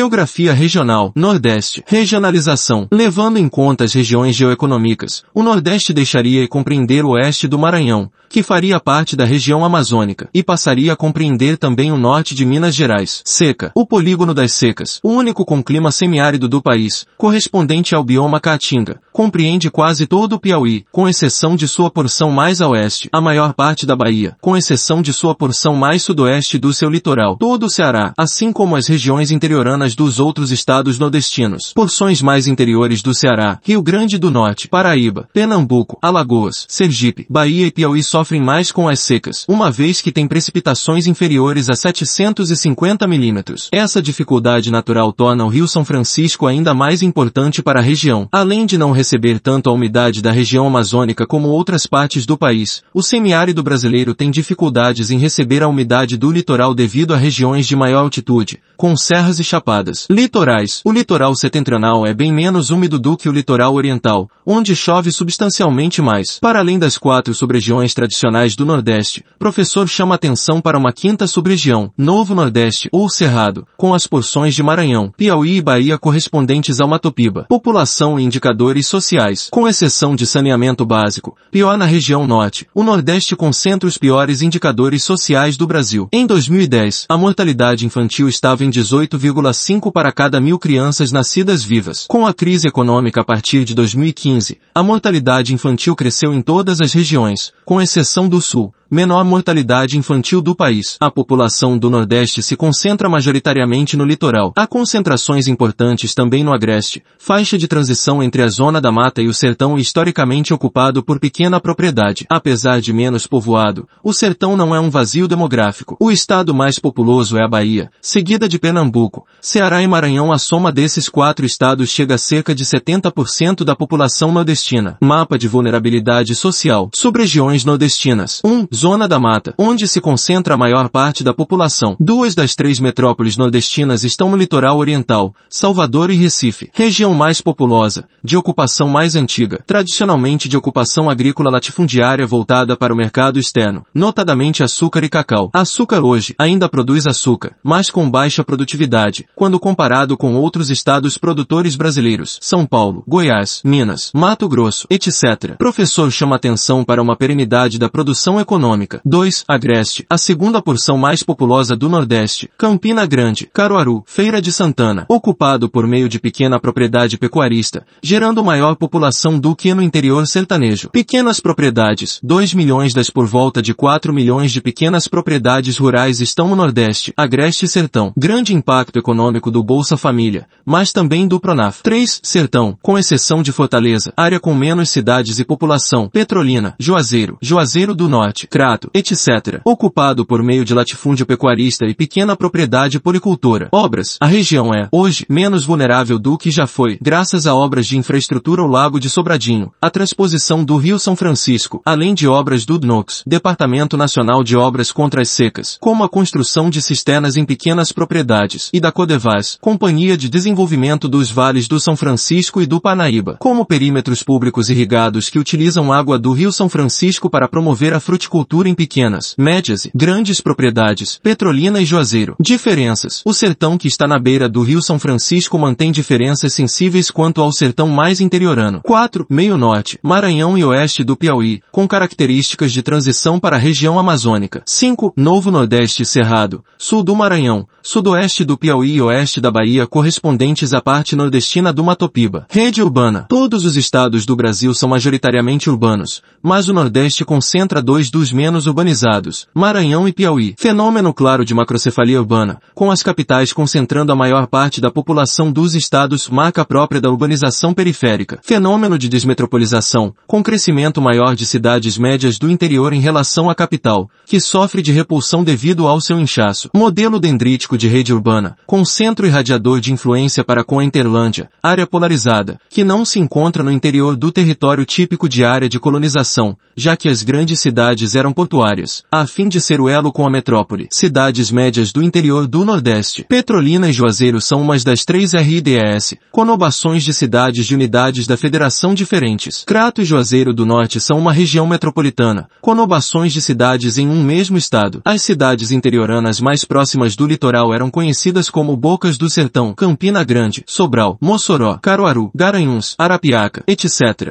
Geografia regional, Nordeste, regionalização. Levando em conta as regiões geoeconômicas, o Nordeste deixaria de compreender o oeste do Maranhão, que faria parte da região amazônica, e passaria a compreender também o norte de Minas Gerais. Seca. O polígono das secas, o único com clima semiárido do país, correspondente ao bioma Caatinga, compreende quase todo o Piauí, com exceção de sua porção mais a oeste, a maior parte da Bahia, com exceção de sua porção mais sudoeste do seu litoral, todo o Ceará, assim como as regiões interioranas dos outros estados nordestinos, porções mais interiores do Ceará, Rio Grande do Norte, Paraíba, Pernambuco, Alagoas, Sergipe, Bahia e Piauí sofrem mais com as secas, uma vez que têm precipitações inferiores a 750 milímetros. Essa dificuldade natural torna o Rio São Francisco ainda mais importante para a região. Além de não receber tanto a umidade da região amazônica como outras partes do país, o semiárido brasileiro tem dificuldades em receber a umidade do litoral devido a regiões de maior altitude, com serras e chapadas. Litorais. O litoral setentrional é bem menos úmido do que o litoral oriental, onde chove substancialmente mais. Para além das quatro sub-regiões tradicionais do Nordeste, professor chama atenção para uma quinta sub-região, Novo Nordeste ou Cerrado, com as porções de Maranhão, Piauí e Bahia correspondentes ao Matopiba. População e indicadores sociais, com exceção de saneamento básico, pior na região Norte, o Nordeste concentra os piores indicadores sociais do Brasil. Em 2010, a mortalidade infantil estava em 18,5 para cada mil crianças nascidas vivas. Com a crise econômica a partir de 2015, a mortalidade infantil cresceu em todas as regiões, com exceção do Sul, menor mortalidade infantil do país. A população do Nordeste se concentra majoritariamente no litoral. Há concentrações importantes também no Agreste, faixa de transição entre a zona da mata e o sertão historicamente ocupado por pequena propriedade. Apesar de menos povoado, o sertão não é um vazio demográfico. O estado mais populoso é a Bahia, seguida de Pernambuco, Ceará e Maranhão. A soma desses quatro estados chega a cerca de 70% da população nordestina. Mapa de vulnerabilidade social. Sub-regiões nordestinas. 1. Um, Zona da Mata, onde se concentra a maior parte da população. Duas das três metrópoles nordestinas estão no litoral oriental, Salvador e Recife. Região mais populosa, de ocupação mais antiga, tradicionalmente de ocupação agrícola latifundiária voltada para o mercado externo, notadamente açúcar e cacau. Açúcar hoje ainda produz açúcar, mas com baixa produtividade, quando comparado com outros estados produtores brasileiros, São Paulo, Goiás, Minas, Mato Grosso, etc. Professor chama atenção para uma perenidade da produção econômica econômica. 2. Agreste, a segunda porção mais populosa do Nordeste. Campina Grande, Caruaru, Feira de Santana, ocupado por meio de pequena propriedade pecuarista, gerando maior população do que no interior sertanejo. Pequenas propriedades, 2 milhões das por volta de 4 milhões de pequenas propriedades rurais estão no Nordeste, Agreste e Sertão. Grande impacto econômico do Bolsa Família, mas também do Pronaf. 3. Sertão, com exceção de Fortaleza, área com menos cidades e população, Petrolina, Juazeiro, Juazeiro do Norte, Crato, etc., ocupado por meio de latifúndio pecuarista e pequena propriedade policultora. Obras. A região é, hoje, menos vulnerável do que já foi, graças a obras de infraestrutura ao Lago de Sobradinho, a transposição do Rio São Francisco, além de obras do DNOX, Departamento Nacional de Obras contra as Secas, como a construção de cisternas em pequenas propriedades, e da Codevas, Companhia de Desenvolvimento dos Vales do São Francisco e do Panaíba, como perímetros públicos irrigados que utilizam água do Rio São Francisco para promover a fruticultura em pequenas, médias e grandes propriedades, Petrolina e Juazeiro. Diferenças. O sertão que está na beira do Rio São Francisco mantém diferenças sensíveis quanto ao sertão mais interiorano. 4. Meio Norte, Maranhão e Oeste do Piauí, com características de transição para a região amazônica. 5. Novo Nordeste Cerrado, Sul do Maranhão, Sudoeste do Piauí e Oeste da Bahia correspondentes à parte nordestina do Matopiba. Rede urbana. Todos os estados do Brasil são majoritariamente urbanos, mas o Nordeste concentra dois dos menos urbanizados, Maranhão e Piauí. Fenômeno claro de macrocefalia urbana, com as capitais concentrando a maior parte da população dos estados, marca própria da urbanização periférica. Fenômeno de desmetropolização, com crescimento maior de cidades médias do interior em relação à capital, que sofre de repulsão devido ao seu inchaço. Modelo dendrítico de rede urbana, com centro irradiador de influência para com a Interlândia, área polarizada, que não se encontra no interior do território típico de área de colonização, já que as grandes cidades eram portuárias, a fim de ser o elo com a metrópole. Cidades médias do interior do Nordeste. Petrolina e Juazeiro são umas das três RIDS, conurbações de cidades de unidades da federação diferentes. Crato e Juazeiro do Norte são uma região metropolitana, conurbações de cidades em um mesmo estado. As cidades interioranas mais próximas do litoral eram conhecidas como Bocas do Sertão, Campina Grande, Sobral, Mossoró, Caruaru, Garanhuns, Arapiaca, etc.